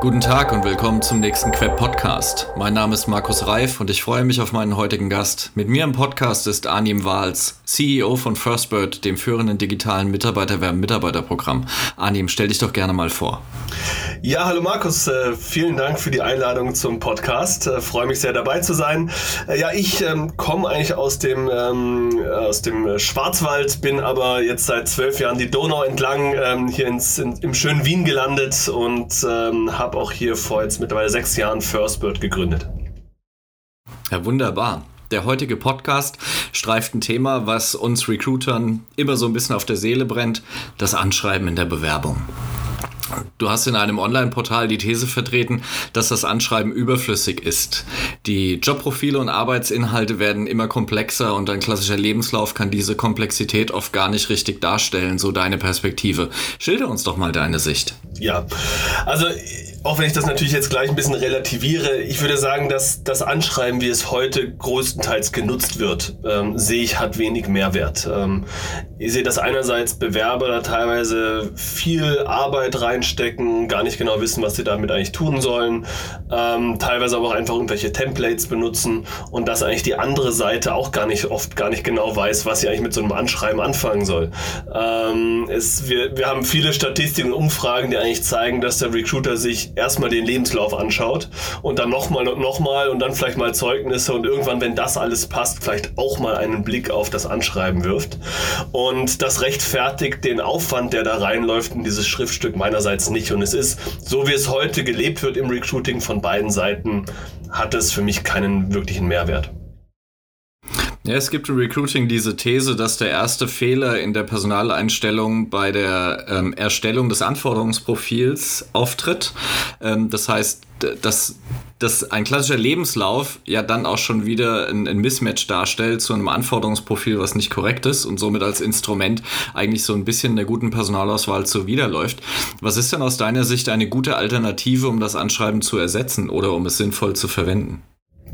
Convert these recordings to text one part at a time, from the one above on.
Guten Tag und willkommen zum nächsten Queb Podcast. Mein Name ist Markus Reif und ich freue mich auf meinen heutigen Gast. Mit mir im Podcast ist Arnim Wahls, CEO von Firstbird, dem führenden digitalen Mitarbeiterwerben-Mitarbeiterprogramm. Arnim, stell dich doch gerne mal vor. Ja, hallo Markus, äh, vielen Dank für die Einladung zum Podcast. Äh, freue mich sehr dabei zu sein. Äh, ja, ich ähm, komme eigentlich aus dem, ähm, aus dem Schwarzwald, bin aber jetzt seit zwölf Jahren die Donau entlang ähm, hier ins, in, im schönen Wien gelandet und habe habe auch hier vor jetzt mittlerweile sechs Jahren Firstbird gegründet. Ja, wunderbar. Der heutige Podcast streift ein Thema, was uns Recruitern immer so ein bisschen auf der Seele brennt, das Anschreiben in der Bewerbung. Du hast in einem Online-Portal die These vertreten, dass das Anschreiben überflüssig ist. Die Jobprofile und Arbeitsinhalte werden immer komplexer und ein klassischer Lebenslauf kann diese Komplexität oft gar nicht richtig darstellen, so deine Perspektive. Schilder uns doch mal deine Sicht. Ja, also auch wenn ich das natürlich jetzt gleich ein bisschen relativiere, ich würde sagen, dass das Anschreiben, wie es heute größtenteils genutzt wird, ähm, sehe ich, hat wenig Mehrwert. Ähm, ich sehe, dass einerseits Bewerber da teilweise viel Arbeit reinstecken, gar nicht genau wissen, was sie damit eigentlich tun sollen, ähm, teilweise aber auch einfach irgendwelche Templates benutzen und dass eigentlich die andere Seite auch gar nicht oft gar nicht genau weiß, was sie eigentlich mit so einem Anschreiben anfangen soll. Ähm, es, wir, wir haben viele Statistiken und Umfragen, die eigentlich zeigen, dass der Recruiter sich erstmal den Lebenslauf anschaut und dann nochmal und nochmal und dann vielleicht mal Zeugnisse und irgendwann, wenn das alles passt, vielleicht auch mal einen Blick auf das Anschreiben wirft. Und das rechtfertigt den Aufwand, der da reinläuft in dieses Schriftstück meinerseits nicht. Und es ist, so wie es heute gelebt wird im Recruiting von beiden Seiten, hat es für mich keinen wirklichen Mehrwert. Ja, es gibt im Recruiting diese These, dass der erste Fehler in der Personaleinstellung bei der ähm, Erstellung des Anforderungsprofils auftritt. Ähm, das heißt, dass, dass ein klassischer Lebenslauf ja dann auch schon wieder ein, ein, Mismatch darstellt zu einem Anforderungsprofil, was nicht korrekt ist und somit als Instrument eigentlich so ein bisschen der guten Personalauswahl zuwiderläuft. Was ist denn aus deiner Sicht eine gute Alternative, um das Anschreiben zu ersetzen oder um es sinnvoll zu verwenden?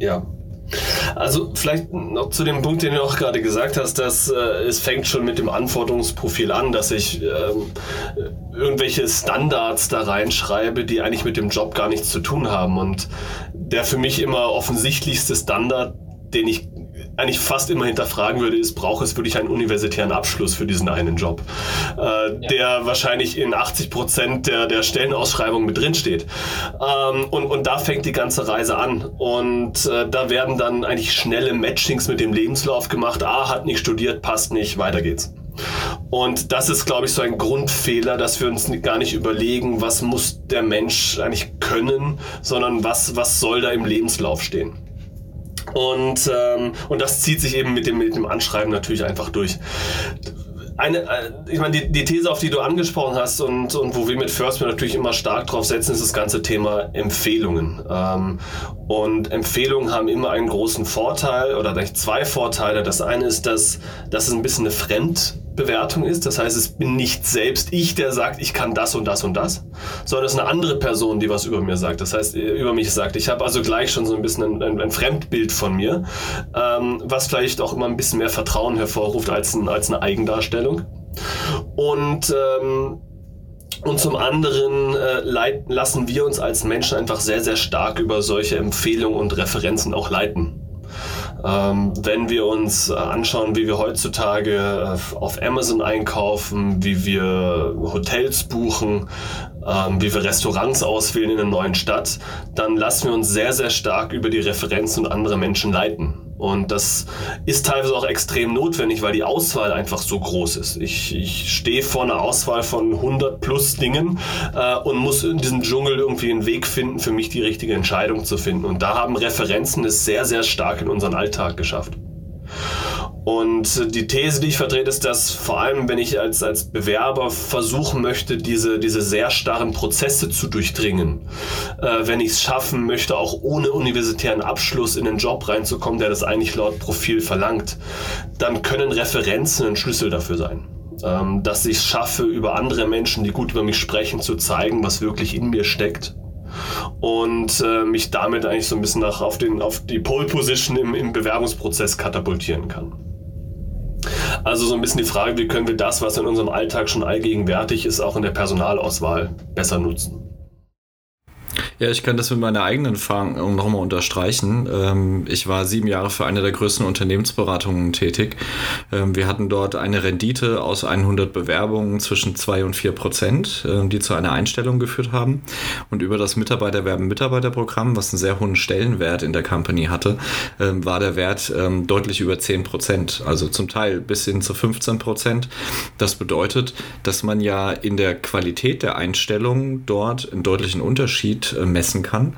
Ja, also vielleicht noch zu dem Punkt, den du auch gerade gesagt hast, dass äh, es fängt schon mit dem Anforderungsprofil an, dass ich ähm, irgendwelche Standards da reinschreibe, die eigentlich mit dem Job gar nichts zu tun haben. Und der für mich immer offensichtlichste Standard, den ich eigentlich fast immer hinterfragen würde, ist, braucht es wirklich einen universitären Abschluss für diesen einen Job, äh, ja. der wahrscheinlich in 80 Prozent der, der Stellenausschreibung mit drin steht. Ähm, und, und da fängt die ganze Reise an. Und äh, da werden dann eigentlich schnelle Matchings mit dem Lebenslauf gemacht. Ah, hat nicht studiert, passt nicht, weiter geht's. Und das ist, glaube ich, so ein Grundfehler, dass wir uns gar nicht überlegen, was muss der Mensch eigentlich können, sondern was, was soll da im Lebenslauf stehen. Und, ähm, und das zieht sich eben mit dem, mit dem Anschreiben natürlich einfach durch eine, äh, ich meine, die, die These, auf die du angesprochen hast und, und wo wir mit First natürlich immer stark drauf setzen, ist das ganze Thema Empfehlungen. Ähm, und Empfehlungen haben immer einen großen Vorteil oder vielleicht zwei Vorteile. Das eine ist, dass, dass es ein bisschen eine Fremdbewertung ist. Das heißt, es bin nicht selbst ich, der sagt, ich kann das und das und das, sondern es ist eine andere Person, die was über mir sagt. Das heißt, über mich sagt. Ich habe also gleich schon so ein bisschen ein, ein, ein Fremdbild von mir, ähm, was vielleicht auch immer ein bisschen mehr Vertrauen hervorruft als, ein, als eine Eigendarstellung. Und ähm, und zum anderen äh, leiten, lassen wir uns als Menschen einfach sehr, sehr stark über solche Empfehlungen und Referenzen auch leiten. Ähm, wenn wir uns äh, anschauen, wie wir heutzutage äh, auf Amazon einkaufen, wie wir Hotels buchen, ähm, wie wir Restaurants auswählen in einer neuen Stadt, dann lassen wir uns sehr, sehr stark über die Referenzen und andere Menschen leiten. Und das ist teilweise auch extrem notwendig, weil die Auswahl einfach so groß ist. Ich, ich stehe vor einer Auswahl von 100 plus Dingen äh, und muss in diesem Dschungel irgendwie einen Weg finden, für mich die richtige Entscheidung zu finden. Und da haben Referenzen es sehr, sehr stark in unseren Alltag geschafft. Und die These, die ich vertrete, ist, dass vor allem, wenn ich als, als Bewerber versuchen möchte, diese, diese sehr starren Prozesse zu durchdringen, äh, wenn ich es schaffen möchte, auch ohne universitären Abschluss in den Job reinzukommen, der das eigentlich laut Profil verlangt, dann können Referenzen ein Schlüssel dafür sein. Ähm, dass ich es schaffe, über andere Menschen, die gut über mich sprechen, zu zeigen, was wirklich in mir steckt und äh, mich damit eigentlich so ein bisschen nach auf, den, auf die Pole Position im, im Bewerbungsprozess katapultieren kann. Also so ein bisschen die Frage, wie können wir das, was in unserem Alltag schon allgegenwärtig ist, auch in der Personalauswahl besser nutzen. Ja, ich kann das mit meiner eigenen Erfahrung nochmal unterstreichen. Ähm, ich war sieben Jahre für eine der größten Unternehmensberatungen tätig. Ähm, wir hatten dort eine Rendite aus 100 Bewerbungen zwischen 2 und 4 Prozent, ähm, die zu einer Einstellung geführt haben. Und über das Mitarbeiterwerben-Mitarbeiterprogramm, was einen sehr hohen Stellenwert in der Company hatte, war der Wert deutlich über 10 Prozent, also zum Teil bis hin zu 15 Prozent. Das bedeutet, dass man ja in der Qualität der Einstellung dort einen deutlichen Unterschied messen kann.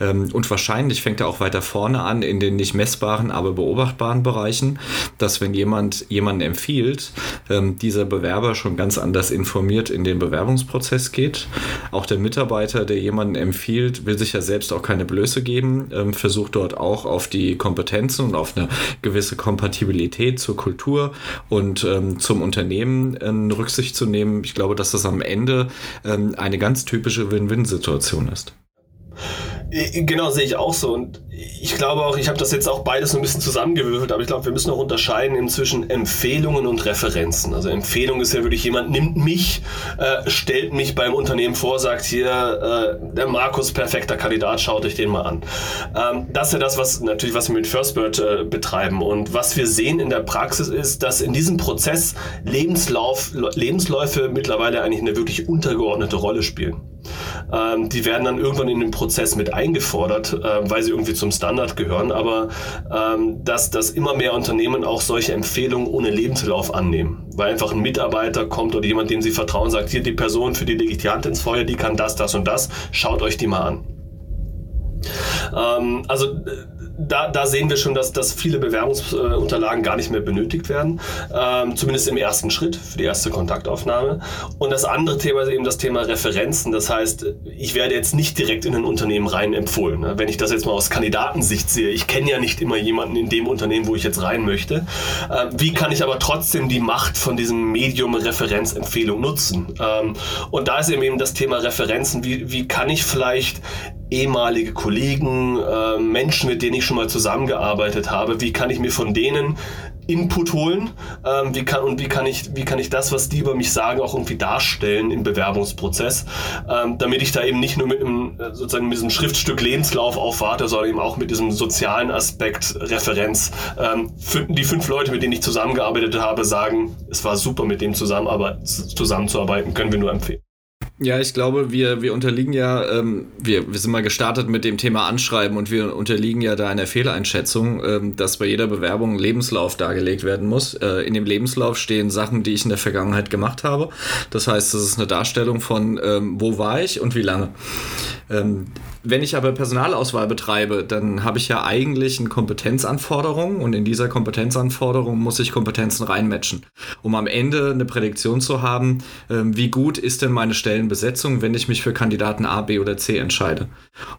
Ähm, und wahrscheinlich fängt er auch weiter vorne an in den nicht messbaren, aber beobachtbaren Bereichen, dass wenn jemand jemanden empfiehlt, ähm, dieser Bewerber schon ganz anders informiert in den Bewerbungsprozess geht. Auch der Mitarbeiter, der jemanden empfiehlt, will sich ja selbst auch keine Blöße geben, ähm, versucht dort auch auf die Kompetenzen und auf eine gewisse Kompatibilität zur Kultur und zum Unternehmen Rücksicht zu nehmen. Ich glaube, dass das am Ende eine ganz typische Win-Win-Situation ist. Äh, genau, sehe ich auch so. Und ich glaube auch, ich habe das jetzt auch beides so ein bisschen zusammengewürfelt, aber ich glaube, wir müssen auch unterscheiden inzwischen Empfehlungen und Referenzen. Also Empfehlung ist ja wirklich jemand nimmt mich, äh, stellt mich beim Unternehmen vor, sagt hier, äh, der Markus, perfekter Kandidat, schaut euch den mal an. Ähm, das ist ja das, was natürlich, was wir mit FirstBird äh, betreiben. Und was wir sehen in der Praxis ist, dass in diesem Prozess Lebenslauf, Lebensläufe mittlerweile eigentlich eine wirklich untergeordnete Rolle spielen. Ähm, die werden dann irgendwann in den Prozess mit eingefordert, äh, weil sie irgendwie zum Standard gehören. Aber ähm, dass, dass immer mehr Unternehmen auch solche Empfehlungen ohne Lebenslauf annehmen. Weil einfach ein Mitarbeiter kommt oder jemand, dem sie vertrauen, sagt, hier die Person, für die lege ich die Hand ins Feuer, die kann das, das und das, schaut euch die mal an. Ähm, also da, da sehen wir schon, dass, dass viele Bewerbungsunterlagen gar nicht mehr benötigt werden. Ähm, zumindest im ersten Schritt für die erste Kontaktaufnahme. Und das andere Thema ist eben das Thema Referenzen. Das heißt, ich werde jetzt nicht direkt in ein Unternehmen rein empfohlen. Ne? Wenn ich das jetzt mal aus Kandidatensicht sehe, ich kenne ja nicht immer jemanden in dem Unternehmen, wo ich jetzt rein möchte. Äh, wie kann ich aber trotzdem die Macht von diesem Medium Referenzempfehlung nutzen? Ähm, und da ist eben das Thema Referenzen. Wie, wie kann ich vielleicht ehemalige Kollegen, äh, Menschen, mit denen ich schon mal zusammengearbeitet habe, wie kann ich mir von denen Input holen, ähm, wie kann und wie kann ich wie kann ich das, was die über mich sagen, auch irgendwie darstellen im Bewerbungsprozess, ähm, damit ich da eben nicht nur mit einem äh, sozusagen mit diesem Schriftstück Lebenslauf aufwarte, sondern eben auch mit diesem sozialen Aspekt Referenz. Ähm, die fünf Leute, mit denen ich zusammengearbeitet habe, sagen, es war super, mit dem zusammenzuarbeiten, können wir nur empfehlen. Ja, ich glaube, wir, wir unterliegen ja, ähm, wir, wir sind mal gestartet mit dem Thema Anschreiben und wir unterliegen ja da einer Fehleinschätzung, ähm, dass bei jeder Bewerbung ein Lebenslauf dargelegt werden muss. Äh, in dem Lebenslauf stehen Sachen, die ich in der Vergangenheit gemacht habe. Das heißt, das ist eine Darstellung von, ähm, wo war ich und wie lange. Wenn ich aber Personalauswahl betreibe, dann habe ich ja eigentlich eine Kompetenzanforderung und in dieser Kompetenzanforderung muss ich Kompetenzen reinmatchen, um am Ende eine Prädiktion zu haben, ähm, wie gut ist denn meine Stellenbesetzung, wenn ich mich für Kandidaten A, B oder C entscheide.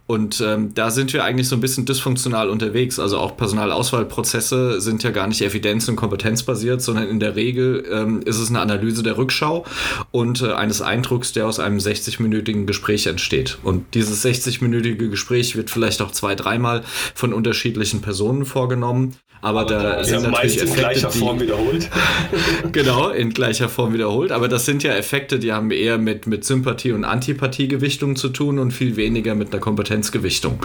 Und ähm, da sind wir eigentlich so ein bisschen dysfunktional unterwegs. Also auch Personalauswahlprozesse sind ja gar nicht evidenz- und kompetenzbasiert, sondern in der Regel ähm, ist es eine Analyse der Rückschau und äh, eines Eindrucks, der aus einem 60-minütigen Gespräch entsteht. Und dieses 60-minütige Gespräch wird vielleicht auch zwei, dreimal von unterschiedlichen Personen vorgenommen. Aber, aber da sind ja natürlich Effekte, in gleicher die, Form wiederholt. genau, in gleicher Form wiederholt. Aber das sind ja Effekte, die haben eher mit, mit Sympathie- und Antipathiegewichtung zu tun und viel weniger mit einer Kompetenzgewichtung.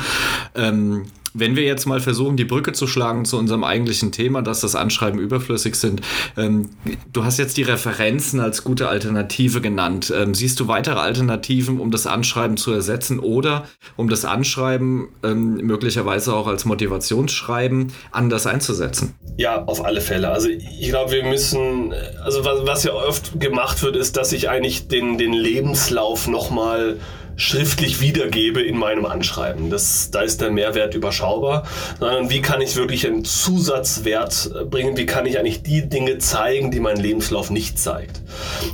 Ähm, wenn wir jetzt mal versuchen, die Brücke zu schlagen zu unserem eigentlichen Thema, dass das Anschreiben überflüssig sind, ähm, du hast jetzt die Referenzen als gute Alternative genannt. Ähm, siehst du weitere Alternativen, um das Anschreiben zu ersetzen oder um das Anschreiben ähm, möglicherweise auch als Motivationsschreiben anders einzusetzen? Ja, auf alle Fälle. Also ich glaube, wir müssen, also was, was ja oft gemacht wird, ist, dass ich eigentlich den, den Lebenslauf nochmal schriftlich wiedergebe in meinem Anschreiben. Das, da ist der Mehrwert überschaubar, sondern wie kann ich wirklich einen Zusatzwert bringen? Wie kann ich eigentlich die Dinge zeigen, die mein Lebenslauf nicht zeigt?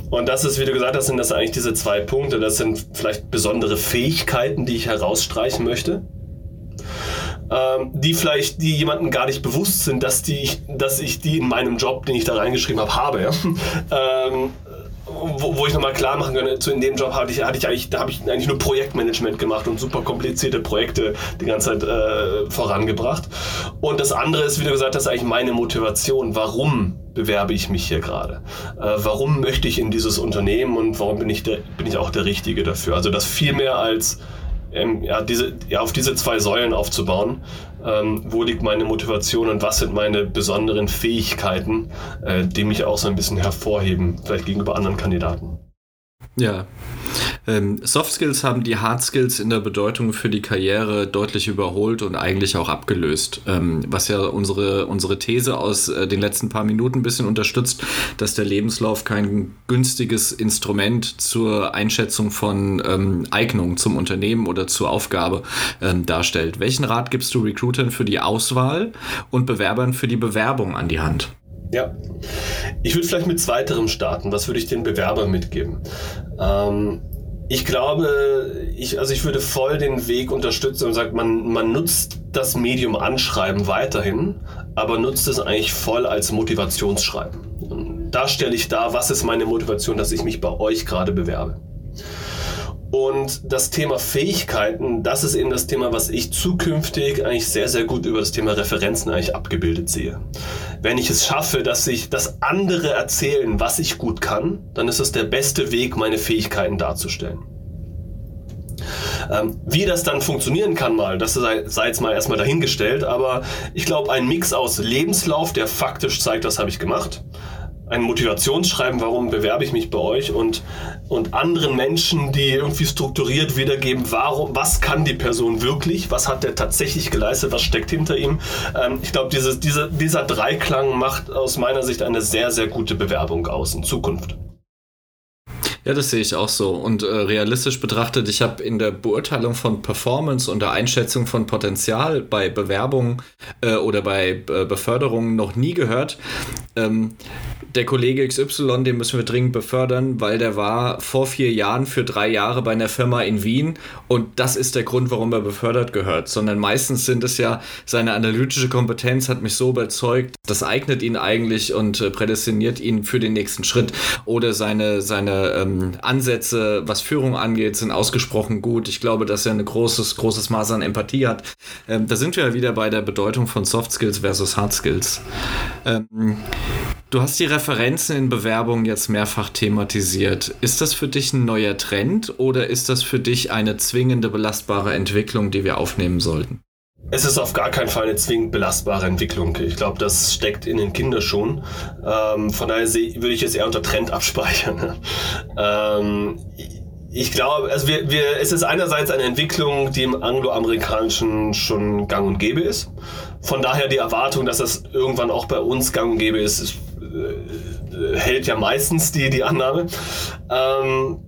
Und das ist, wie du gesagt hast, sind das eigentlich diese zwei Punkte. Das sind vielleicht besondere Fähigkeiten, die ich herausstreichen möchte. Ähm, die vielleicht die jemanden gar nicht bewusst sind, dass die dass ich die in meinem Job, den ich da reingeschrieben habe, habe. Ja? wo, wo ich nochmal klar machen kann, zu in dem Job hatte ich, hatte ich eigentlich, da habe ich eigentlich nur Projektmanagement gemacht und super komplizierte Projekte die ganze Zeit äh, vorangebracht. Und das andere ist, wie du gesagt hast, eigentlich meine Motivation. Warum bewerbe ich mich hier gerade? Äh, warum möchte ich in dieses Unternehmen und warum bin ich, der, bin ich auch der Richtige dafür? Also das viel mehr als ähm, ja, diese, ja, auf diese zwei Säulen aufzubauen. Ähm, wo liegt meine Motivation und was sind meine besonderen Fähigkeiten, äh, die mich auch so ein bisschen hervorheben, vielleicht gegenüber anderen Kandidaten. Ja. Ähm, Soft Skills haben die Hard Skills in der Bedeutung für die Karriere deutlich überholt und eigentlich auch abgelöst. Ähm, was ja unsere, unsere These aus äh, den letzten paar Minuten ein bisschen unterstützt, dass der Lebenslauf kein günstiges Instrument zur Einschätzung von ähm, Eignung zum Unternehmen oder zur Aufgabe ähm, darstellt. Welchen Rat gibst du Recruitern für die Auswahl und Bewerbern für die Bewerbung an die Hand? Ja, ich würde vielleicht mit zweiterem starten. Was würde ich den Bewerbern mitgeben? Ähm, ich glaube, ich, also ich würde voll den Weg unterstützen und sagen, man, man nutzt das Medium Anschreiben weiterhin, aber nutzt es eigentlich voll als Motivationsschreiben. Und da stelle ich dar, was ist meine Motivation, dass ich mich bei euch gerade bewerbe. Und das Thema Fähigkeiten, das ist eben das Thema, was ich zukünftig eigentlich sehr, sehr gut über das Thema Referenzen eigentlich abgebildet sehe. Wenn ich es schaffe, dass sich das andere erzählen, was ich gut kann, dann ist das der beste Weg, meine Fähigkeiten darzustellen. Ähm, wie das dann funktionieren kann mal, das sei, sei jetzt mal erstmal dahingestellt, aber ich glaube, ein Mix aus Lebenslauf, der faktisch zeigt, was habe ich gemacht, ein Motivationsschreiben, warum bewerbe ich mich bei euch und, und anderen Menschen, die irgendwie strukturiert wiedergeben, warum, was kann die Person wirklich, was hat der tatsächlich geleistet, was steckt hinter ihm. Ähm, ich glaube, diese, dieser Dreiklang macht aus meiner Sicht eine sehr, sehr gute Bewerbung aus in Zukunft. Ja, das sehe ich auch so. Und äh, realistisch betrachtet, ich habe in der Beurteilung von Performance und der Einschätzung von Potenzial bei Bewerbungen äh, oder bei äh, Beförderungen noch nie gehört, ähm, der Kollege XY, den müssen wir dringend befördern, weil der war vor vier Jahren für drei Jahre bei einer Firma in Wien und das ist der Grund, warum er befördert gehört. Sondern meistens sind es ja, seine analytische Kompetenz hat mich so überzeugt, das eignet ihn eigentlich und äh, prädestiniert ihn für den nächsten Schritt. Oder seine, seine ähm, Ansätze, was Führung angeht, sind ausgesprochen gut. Ich glaube, dass er ein großes, großes Maß an Empathie hat. Ähm, da sind wir ja wieder bei der Bedeutung von Soft Skills versus Hard Skills. Ähm, Du hast die Referenzen in Bewerbungen jetzt mehrfach thematisiert. Ist das für dich ein neuer Trend oder ist das für dich eine zwingende belastbare Entwicklung, die wir aufnehmen sollten? Es ist auf gar keinen Fall eine zwingend belastbare Entwicklung. Ich glaube, das steckt in den Kinderschuhen. Ähm, von daher würde ich es eher unter Trend abspeichern. ähm, ich glaube, also wir, wir, es ist einerseits eine Entwicklung, die im angloamerikanischen schon gang und gäbe ist. Von daher die Erwartung, dass das irgendwann auch bei uns gang und gäbe ist, ist hält ja meistens die, die Annahme. Ähm,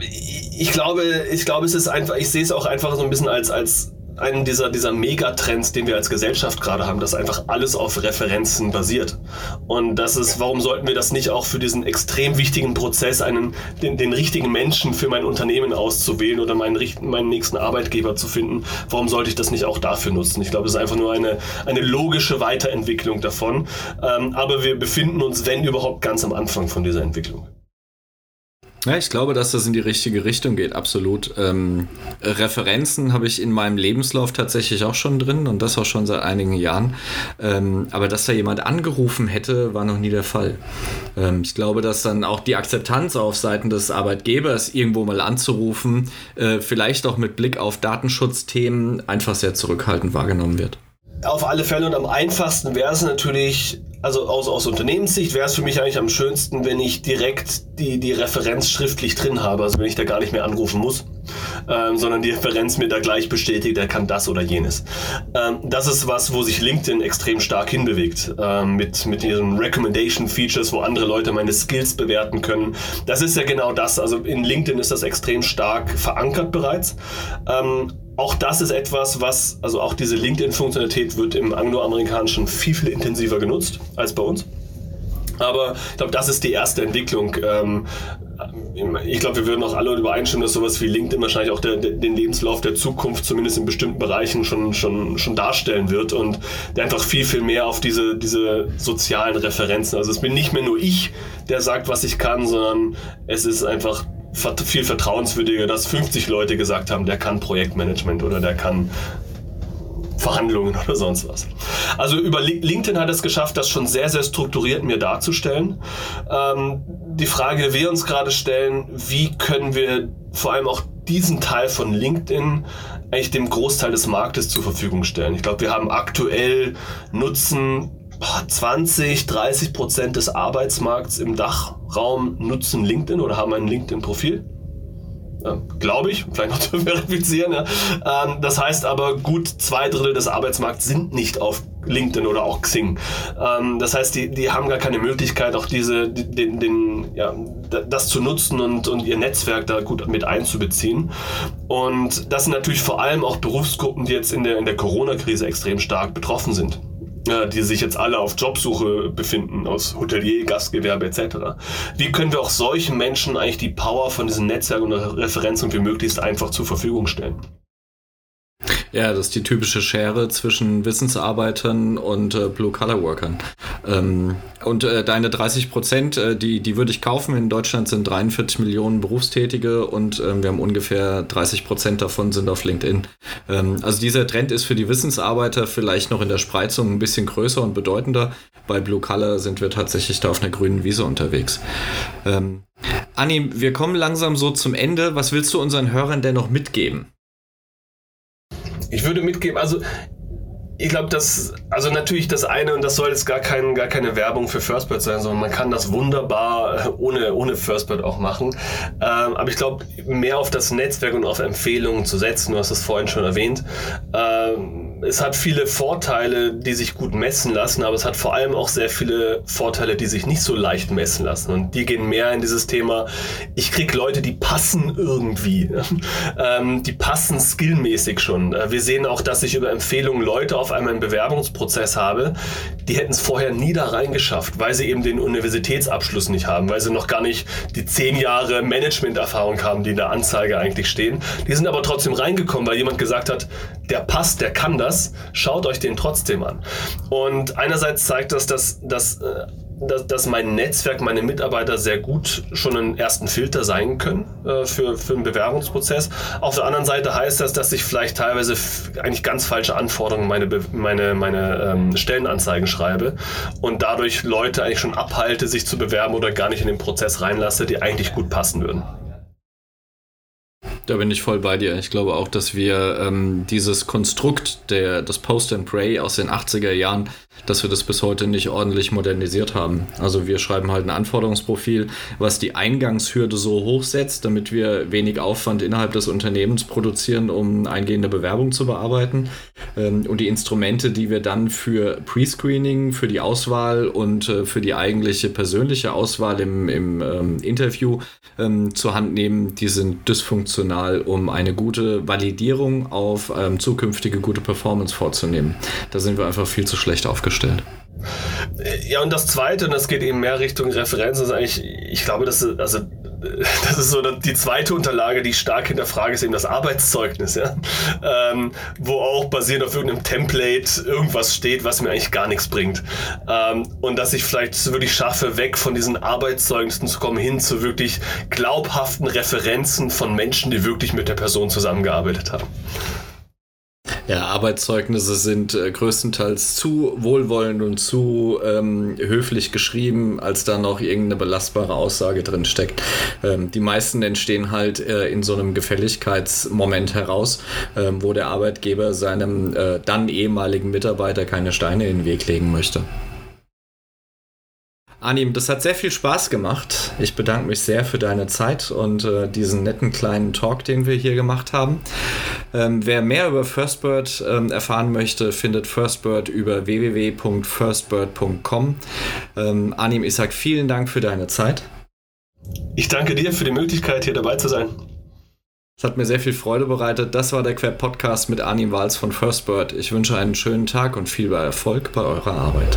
ich glaube, ich glaube, es ist einfach, ich sehe es auch einfach so ein bisschen als, als einen dieser, dieser Megatrends, den wir als Gesellschaft gerade haben, dass einfach alles auf Referenzen basiert. Und das ist, warum sollten wir das nicht auch für diesen extrem wichtigen Prozess, einen, den, den richtigen Menschen für mein Unternehmen auszuwählen oder meinen, meinen nächsten Arbeitgeber zu finden, warum sollte ich das nicht auch dafür nutzen? Ich glaube, es ist einfach nur eine, eine logische Weiterentwicklung davon. Ähm, aber wir befinden uns, wenn überhaupt, ganz am Anfang von dieser Entwicklung. Ja, ich glaube, dass das in die richtige Richtung geht, absolut. Ähm, Referenzen habe ich in meinem Lebenslauf tatsächlich auch schon drin und das auch schon seit einigen Jahren. Ähm, aber dass da jemand angerufen hätte, war noch nie der Fall. Ähm, ich glaube, dass dann auch die Akzeptanz auf Seiten des Arbeitgebers, irgendwo mal anzurufen, äh, vielleicht auch mit Blick auf Datenschutzthemen einfach sehr zurückhaltend wahrgenommen wird. Auf alle Fälle und am einfachsten wäre es natürlich, also aus, aus Unternehmenssicht wäre es für mich eigentlich am schönsten, wenn ich direkt die, die Referenz schriftlich drin habe, also wenn ich da gar nicht mehr anrufen muss, ähm, sondern die Referenz mir da gleich bestätigt, er kann das oder jenes. Ähm, das ist was, wo sich LinkedIn extrem stark hinbewegt, ähm, mit, mit ihren Recommendation Features, wo andere Leute meine Skills bewerten können. Das ist ja genau das, also in LinkedIn ist das extrem stark verankert bereits. Ähm, auch das ist etwas, was, also auch diese LinkedIn-Funktionalität wird im angloamerikanischen viel, viel intensiver genutzt als bei uns. Aber ich glaube, das ist die erste Entwicklung. Ähm, ich glaube, wir würden auch alle übereinstimmen, dass sowas wie LinkedIn wahrscheinlich auch der, den Lebenslauf der Zukunft zumindest in bestimmten Bereichen schon, schon, schon darstellen wird und der einfach viel, viel mehr auf diese, diese sozialen Referenzen. Also es bin nicht mehr nur ich, der sagt, was ich kann, sondern es ist einfach viel vertrauenswürdiger, dass 50 Leute gesagt haben, der kann Projektmanagement oder der kann Verhandlungen oder sonst was. Also über LinkedIn hat es geschafft, das schon sehr, sehr strukturiert mir darzustellen. Ähm, die Frage, die wir uns gerade stellen, wie können wir vor allem auch diesen Teil von LinkedIn eigentlich dem Großteil des Marktes zur Verfügung stellen. Ich glaube, wir haben aktuell Nutzen 20, 30 Prozent des Arbeitsmarkts im Dachraum nutzen LinkedIn oder haben ein LinkedIn-Profil. Ja, Glaube ich, vielleicht noch zu verifizieren. Ja. Ähm, das heißt aber, gut zwei Drittel des Arbeitsmarkts sind nicht auf LinkedIn oder auch Xing. Ähm, das heißt, die, die haben gar keine Möglichkeit, auch diese, den, den, ja, das zu nutzen und, und ihr Netzwerk da gut mit einzubeziehen. Und das sind natürlich vor allem auch Berufsgruppen, die jetzt in der, in der Corona-Krise extrem stark betroffen sind die sich jetzt alle auf Jobsuche befinden, aus Hotelier, Gastgewerbe etc. Wie können wir auch solchen Menschen eigentlich die Power von diesen Netzwerken und Referenzen wie möglichst einfach zur Verfügung stellen? Ja, das ist die typische Schere zwischen Wissensarbeitern und äh, Blue-Collar-Workern. Ähm, und äh, deine 30 Prozent, äh, die, die würde ich kaufen. In Deutschland sind 43 Millionen Berufstätige und ähm, wir haben ungefähr 30 Prozent davon sind auf LinkedIn. Ähm, also dieser Trend ist für die Wissensarbeiter vielleicht noch in der Spreizung ein bisschen größer und bedeutender. Bei Blue Color sind wir tatsächlich da auf einer grünen Wiese unterwegs. Ähm, Anni, wir kommen langsam so zum Ende. Was willst du unseren Hörern denn noch mitgeben? Ich würde mitgeben, also ich glaube, das, also natürlich das eine, und das soll jetzt gar, kein, gar keine Werbung für Firstbird sein, sondern man kann das wunderbar ohne, ohne Firstbird auch machen. Ähm, aber ich glaube, mehr auf das Netzwerk und auf Empfehlungen zu setzen, du hast es vorhin schon erwähnt. Ähm, es hat viele Vorteile, die sich gut messen lassen, aber es hat vor allem auch sehr viele Vorteile, die sich nicht so leicht messen lassen. Und die gehen mehr in dieses Thema, ich kriege Leute, die passen irgendwie. ähm, die passen skillmäßig schon. Äh, wir sehen auch, dass ich über Empfehlungen Leute auf einmal im Bewerbungsprozess habe, die hätten es vorher nie da reingeschafft, weil sie eben den Universitätsabschluss nicht haben, weil sie noch gar nicht die zehn Jahre Managementerfahrung haben, die in der Anzeige eigentlich stehen. Die sind aber trotzdem reingekommen, weil jemand gesagt hat, der passt, der kann das, schaut euch den trotzdem an. Und einerseits zeigt das, dass, dass, äh, dass, dass mein Netzwerk, meine Mitarbeiter sehr gut schon einen ersten Filter sein können äh, für, für einen Bewerbungsprozess. Auf der anderen Seite heißt das, dass ich vielleicht teilweise eigentlich ganz falsche Anforderungen meine, meine, meine ähm, Stellenanzeigen schreibe und dadurch Leute eigentlich schon abhalte, sich zu bewerben oder gar nicht in den Prozess reinlasse, die eigentlich gut passen würden. Da bin ich voll bei dir. Ich glaube auch, dass wir ähm, dieses Konstrukt der, das Post and Pray aus den 80er Jahren dass wir das bis heute nicht ordentlich modernisiert haben. Also wir schreiben halt ein Anforderungsprofil, was die Eingangshürde so hoch setzt, damit wir wenig Aufwand innerhalb des Unternehmens produzieren, um eingehende Bewerbung zu bearbeiten. Ähm, und die Instrumente, die wir dann für Pre-Screening, für die Auswahl und äh, für die eigentliche persönliche Auswahl im, im ähm, Interview ähm, zur Hand nehmen, die sind dysfunktional, um eine gute Validierung auf ähm, zukünftige gute Performance vorzunehmen. Da sind wir einfach viel zu schlecht aufgestellt aufgestellt. Ja, und das Zweite, und das geht eben mehr Richtung Referenz, ist eigentlich, ich glaube, das ist, also, das ist so die zweite Unterlage, die stark hinterfrage, ist eben das Arbeitszeugnis, ja? Ähm, wo auch basierend auf irgendeinem Template irgendwas steht, was mir eigentlich gar nichts bringt. Ähm, und dass ich vielleicht wirklich schaffe, weg von diesen Arbeitszeugnissen zu kommen, hin zu wirklich glaubhaften Referenzen von Menschen, die wirklich mit der Person zusammengearbeitet haben. Ja, Arbeitszeugnisse sind äh, größtenteils zu wohlwollend und zu ähm, höflich geschrieben, als da noch irgendeine belastbare Aussage drin steckt. Ähm, die meisten entstehen halt äh, in so einem Gefälligkeitsmoment heraus, ähm, wo der Arbeitgeber seinem äh, dann ehemaligen Mitarbeiter keine Steine in den Weg legen möchte. Anim, das hat sehr viel Spaß gemacht. Ich bedanke mich sehr für deine Zeit und äh, diesen netten kleinen Talk, den wir hier gemacht haben. Ähm, wer mehr über Firstbird ähm, erfahren möchte, findet Firstbird über www.firstbird.com. Ähm, Anim, ich sage vielen Dank für deine Zeit. Ich danke dir für die Möglichkeit, hier dabei zu sein. Es hat mir sehr viel Freude bereitet. Das war der Queb Podcast mit Anim Wals von Firstbird. Ich wünsche einen schönen Tag und viel Erfolg bei eurer Arbeit.